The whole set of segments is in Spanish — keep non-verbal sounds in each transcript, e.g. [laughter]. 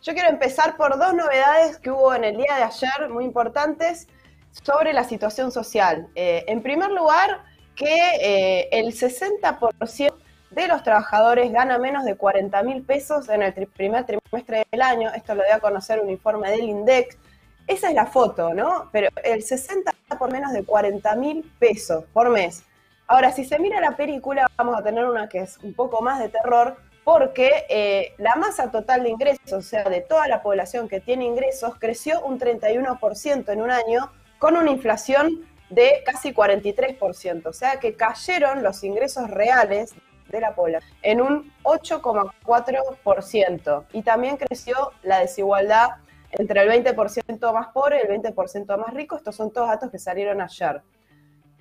Yo quiero empezar por dos novedades que hubo en el día de ayer, muy importantes, sobre la situación social. Eh, en primer lugar, que eh, el 60% de los trabajadores gana menos de 40 mil pesos en el primer trimestre del año. Esto lo dio a conocer un informe del INDEC. Esa es la foto, ¿no? Pero el 60 por menos de 40 mil pesos por mes. Ahora, si se mira la película, vamos a tener una que es un poco más de terror, porque eh, la masa total de ingresos, o sea, de toda la población que tiene ingresos, creció un 31% en un año, con una inflación de casi 43%, o sea que cayeron los ingresos reales de la población en un 8,4% y también creció la desigualdad entre el 20% más pobre y el 20% más rico. Estos son todos datos que salieron ayer.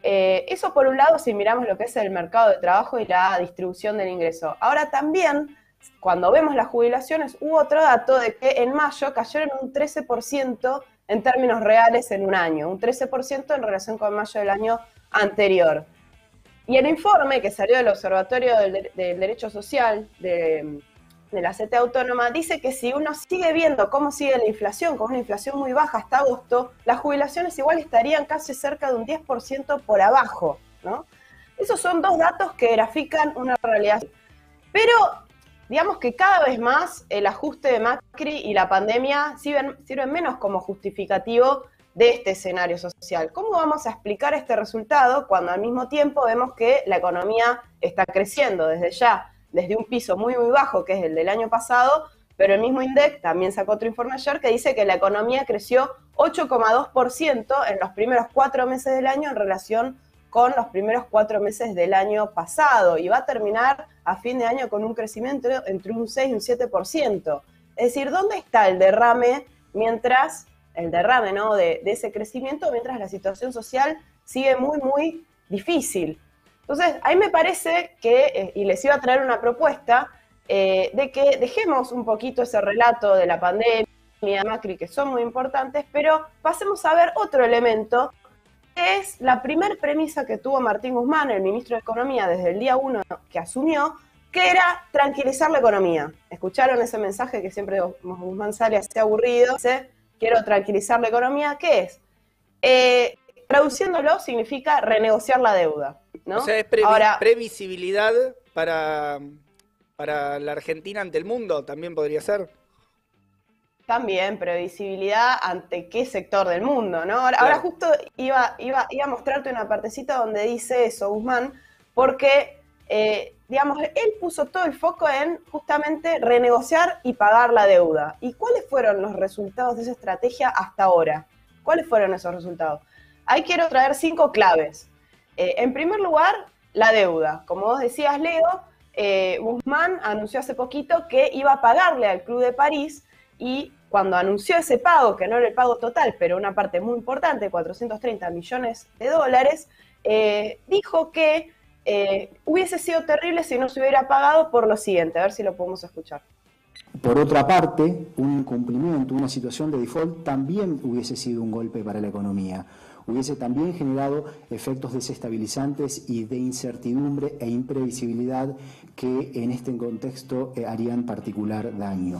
Eh, eso por un lado si miramos lo que es el mercado de trabajo y la distribución del ingreso. Ahora también, cuando vemos las jubilaciones, hubo otro dato de que en mayo cayeron un 13% en términos reales en un año, un 13% en relación con mayo del año anterior. Y el informe que salió del Observatorio del, Derecho Social de, la CT Autónoma dice que si uno sigue viendo cómo sigue la inflación, con una inflación muy baja hasta agosto, las jubilaciones igual estarían casi cerca de un 10% por abajo. Esos son dos datos que grafican una realidad. Pero digamos que cada vez más el ajuste de Macri y la pandemia sirven, sirven menos como justificativo de este escenario social. ¿Cómo vamos a explicar este resultado cuando al mismo tiempo vemos que la economía está creciendo desde ya, desde un piso muy, muy bajo, que es el del año pasado, pero el mismo INDEC también sacó otro informe ayer que dice que la economía creció 8,2% en los primeros cuatro meses del año en relación con los primeros cuatro meses del año pasado y va a terminar a fin de año con un crecimiento entre un 6 y un 7%. Es decir, ¿dónde está el derrame mientras el derrame ¿no? de, ese crecimiento mientras la situación social sigue muy, muy difícil. Entonces, ahí me parece que, eh, y les iba a traer una propuesta, eh, de que dejemos un poquito ese relato de la pandemia, Macri, que son muy importantes, pero pasemos a ver otro elemento, que es la primer premisa que tuvo Martín Guzmán, el ministro de Economía, desde el día uno que asumió, que era tranquilizar la economía. ¿Escucharon ese mensaje que siempre Guzmán sale así aburrido? quiero tranquilizar la economía, ¿qué es? Eh, traduciéndolo significa renegociar la deuda. ¿no? O sea, es previsibilidad para, para la Argentina ante el mundo, también podría ser. También previsibilidad ante qué sector del mundo, ¿no? Ahora, justo iba, iba, iba a mostrarte una partecita donde dice eso, Guzmán, porque eh, digamos, él puso todo el foco en justamente renegociar y pagar la deuda. ¿Y cuáles fueron los resultados de esa estrategia hasta ahora? ¿Cuáles fueron esos resultados? Ahí quiero traer cinco claves. Eh, en primer lugar, la deuda. Como vos decías, Leo, eh, Guzmán anunció hace poquito que iba a pagarle al Club de París y cuando anunció ese pago, que no era el pago total, pero una parte muy importante, 430 millones de dólares, dijo que eh, hubiese sido terrible si no se hubiera pagado por lo siguiente, a ver si lo podemos escuchar. Por otra parte, un incumplimiento, una situación de default también hubiese sido un golpe para la economía. Hubiese también generado efectos desestabilizantes y de incertidumbre e imprevisibilidad que en este contexto eh, harían particular daño.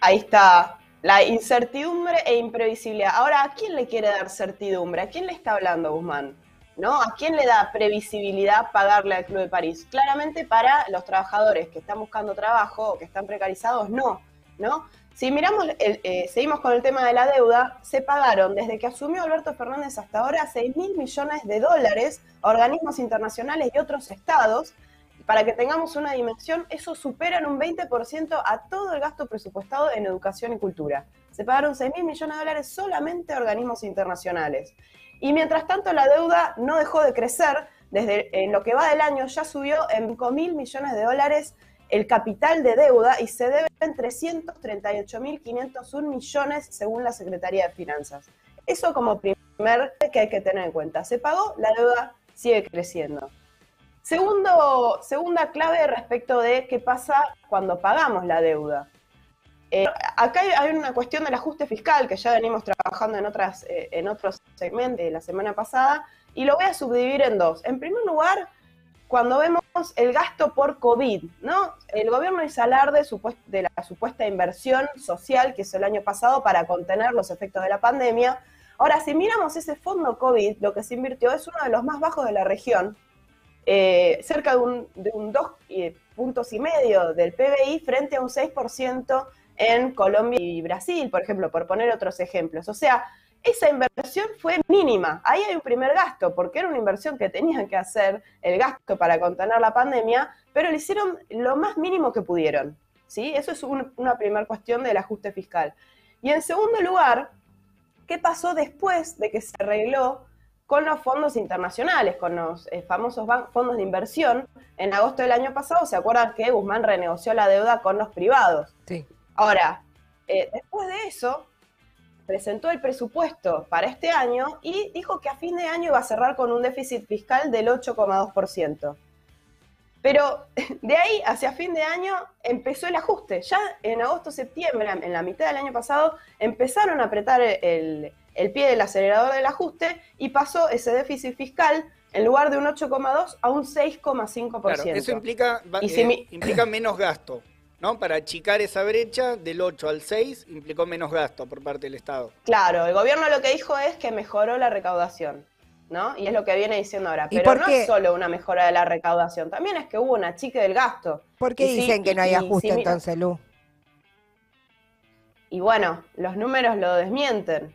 Ahí está, la incertidumbre e imprevisibilidad. Ahora, ¿a quién le quiere dar certidumbre? ¿A quién le está hablando Guzmán? ¿no? ¿A quién le da previsibilidad pagarle al Club de París? Claramente para los trabajadores que están buscando trabajo o que están precarizados, no, ¿no? Si miramos, eh, seguimos con el tema de la deuda, se pagaron desde que asumió Alberto Fernández hasta ahora 6 mil millones de dólares a organismos internacionales y otros estados. Para que tengamos una dimensión, eso supera en un 20% a todo el gasto presupuestado en educación y cultura. Se pagaron 6 mil millones de dólares solamente a organismos internacionales. Y mientras tanto la deuda no dejó de crecer, desde en lo que va del año ya subió en 5 mil millones de dólares el capital de deuda y se debe en 338.501 millones según la Secretaría de Finanzas. Eso como primer que hay que tener en cuenta. Se pagó, la deuda sigue creciendo. Segundo, segunda clave respecto de qué pasa cuando pagamos la deuda. Eh, acá hay una cuestión del ajuste fiscal que ya venimos trabajando en, otras, eh, en otros segmentos de la semana pasada y lo voy a subdividir en dos. En primer lugar, cuando vemos el gasto por COVID, ¿no? El gobierno hizo alarde de la supuesta inversión social que hizo el año pasado para contener los efectos de la pandemia. Ahora, si miramos ese fondo COVID, lo que se invirtió es uno de los más bajos de la región, eh, cerca de un, de un 2 eh, puntos y medio del PBI frente a un 6% en Colombia y Brasil, por ejemplo, por poner otros ejemplos. O sea, esa inversión fue mínima. Ahí hay un primer gasto, porque era una inversión que tenían que hacer, el gasto para contener la pandemia, pero lo hicieron lo más mínimo que pudieron. ¿sí? Eso es una primera cuestión del ajuste fiscal. Y en segundo lugar, ¿qué pasó después de que se arregló con los fondos internacionales, con los eh, famosos fondos de inversión? En agosto del año pasado, ¿se acuerdan que Guzmán renegoció la deuda con los privados? Sí. Ahora, eh, después de eso, presentó el presupuesto para este año y dijo que a fin de año iba a cerrar con un déficit fiscal del 8,2%. Pero [laughs] de ahí hacia fin de año empezó el ajuste. Ya en agosto-septiembre, en la mitad del año pasado, empezaron a apretar el, pie del acelerador del ajuste y pasó ese déficit fiscal en lugar de un 8,2 a un 6,5%. Claro, eso implica, eh, implica menos gasto. ¿No? Para achicar esa brecha del 8 al 6 implicó menos gasto por parte del Estado. Claro, el gobierno lo que dijo es que mejoró la recaudación, ¿no? Y es lo que viene diciendo ahora. Pero no es solo una mejora de la recaudación, también es que hubo una achique del gasto. ¿Por qué dicen que no hay ajuste entonces, Lu? Y bueno, los números lo desmienten,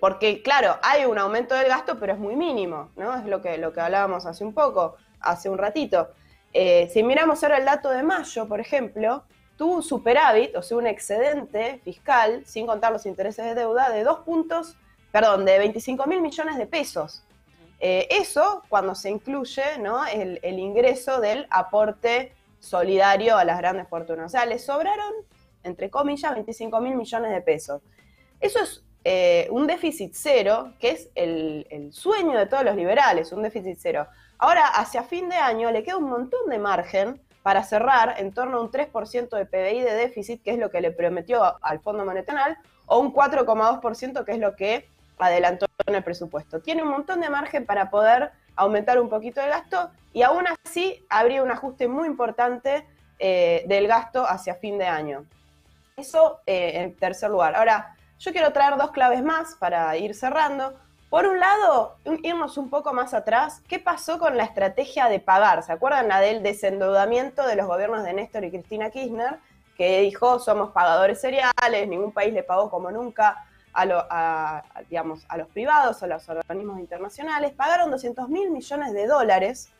porque claro, hay un aumento del gasto, pero es muy mínimo, ¿no? Es lo que, lo que hablábamos hace un poco, hace un ratito. Eh, si miramos ahora el dato de mayo, por ejemplo, tuvo un superávit, o sea, un excedente fiscal, sin contar los intereses de deuda, de dos puntos, perdón, de 25 mil millones de pesos. Eh, eso cuando se incluye ¿no? el, ingreso del aporte solidario a las grandes fortunas. O sea, le sobraron, entre comillas, 25 mil millones de pesos. Eso es eh, un déficit cero, que es el, sueño de todos los liberales, un déficit cero. Ahora, hacia fin de año, le queda un montón de margen para cerrar en torno a un 3% de PBI de déficit, que es lo que le prometió al Fondo Monetario, o un 4,2%, que es lo que adelantó en el presupuesto. Tiene un montón de margen para poder aumentar un poquito el gasto y aún así habría un ajuste muy importante eh, del gasto hacia fin de año. Eso eh, en tercer lugar. Ahora, yo quiero traer dos claves más para ir cerrando. Por un lado, irnos un poco más atrás, ¿qué pasó con la estrategia de pagar? ¿Se acuerdan la del desendeudamiento de los gobiernos de Néstor y Cristina Kirchner? Que dijo, somos pagadores seriales, ningún país le pagó como nunca a, los privados, a los organismos internacionales, pagaron 200 mil millones de dólares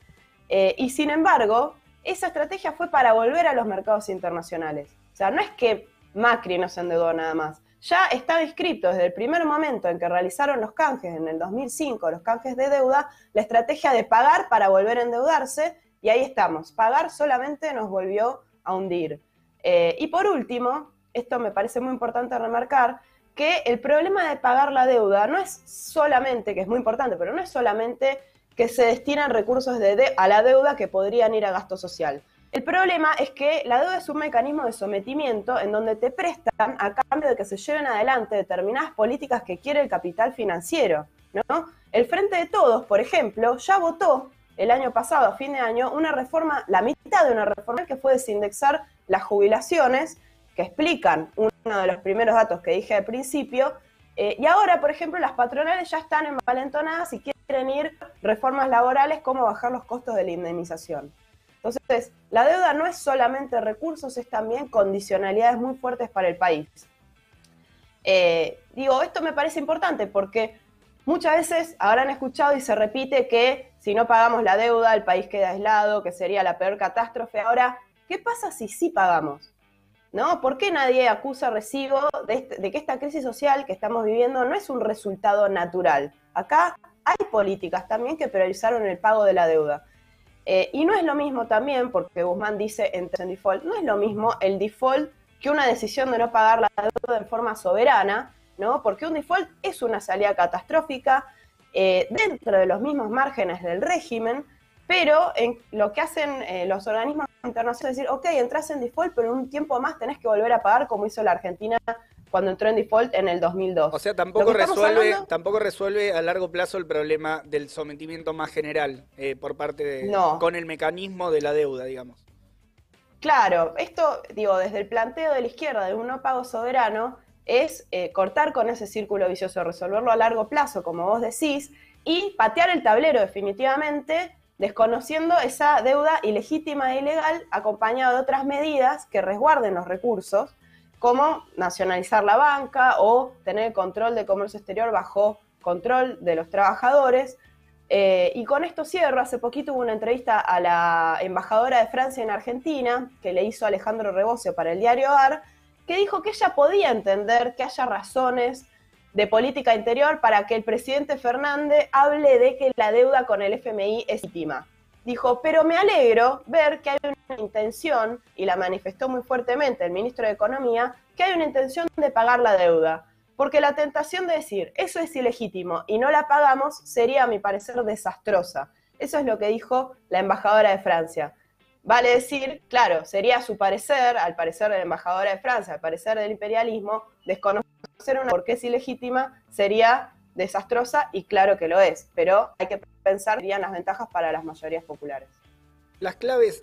eh, y sin embargo, esa estrategia fue para volver a los mercados internacionales. O sea, no es que Macri no se endeudó nada más, ya estaba inscrito desde el primer momento en que realizaron los canjes en el 2005, los canjes de deuda, la estrategia de pagar para volver a endeudarse y ahí estamos. Pagar solamente nos volvió a hundir. Eh, y por último, esto me parece muy importante remarcar, que el problema de pagar la deuda no es solamente, que es muy importante, pero no es solamente que se destinan recursos de a la deuda que podrían ir a gasto social. El problema es que la deuda es un mecanismo de sometimiento en donde te prestan a cambio de que se lleven adelante determinadas políticas que quiere el capital financiero. ¿no? El Frente de Todos, por ejemplo, ya votó el año pasado, a fin de año, una reforma, la mitad de una reforma que fue desindexar las jubilaciones, que explican uno de los primeros datos que dije al principio. Eh, y ahora, por ejemplo, las patronales ya están envalentonadas y quieren ir reformas laborales como bajar los costos de la indemnización. Entonces, la deuda no es solamente recursos, es también condicionalidades muy fuertes para el país. Eh, digo, esto me parece importante porque muchas veces habrán escuchado y se repite que si no pagamos la deuda, el país queda aislado, que sería la peor catástrofe. Ahora, ¿qué pasa si sí pagamos? ¿No? ¿Por qué nadie acusa recibo de, este, de que esta crisis social que estamos viviendo no es un resultado natural? Acá hay políticas también que priorizaron el pago de la deuda. Eh, y no es lo mismo también, porque Guzmán dice en default, no es lo mismo el default que una decisión de no pagar la deuda en forma soberana, ¿no? Porque un default es una salida catastrófica eh, dentro de los mismos márgenes del régimen, pero en lo que hacen eh, los organismos internacionales es decir, ok, entras en default, pero en un tiempo más tenés que volver a pagar como hizo la Argentina cuando entró en default en el 2002. O sea, tampoco resuelve, tampoco resuelve a largo plazo el problema del sometimiento más general eh, por parte de, con el mecanismo de la deuda, digamos. Claro, esto, digo, desde el planteo de la izquierda de un no pago soberano, es eh, cortar con ese círculo vicioso, resolverlo a largo plazo, como vos decís, y patear el tablero definitivamente, desconociendo esa deuda ilegítima e ilegal, acompañada de otras medidas que resguarden los recursos como nacionalizar la banca o tener el control del comercio exterior bajo control de los trabajadores. Eh, y con esto cierro, hace poquito hubo una entrevista a la embajadora de Francia en Argentina, que le hizo Alejandro Rebocio para el diario AR, que dijo que ella podía entender que haya razones de política interior para que el presidente Fernández hable de que la deuda con el FMI es íntima. Dijo, pero me alegro ver que hay una intención, y la manifestó muy fuertemente el ministro de Economía, que hay una intención de pagar la deuda. Porque la tentación de decir, eso es ilegítimo y no la pagamos, sería, a mi parecer, desastrosa. Eso es lo que dijo la embajadora de Francia. Vale decir, claro, sería su parecer, al parecer de la embajadora de Francia, al parecer del imperialismo, desconocer una porque es ilegítima sería desastrosa y claro que lo es, pero hay que pensar serían las ventajas para las mayorías populares. Las claves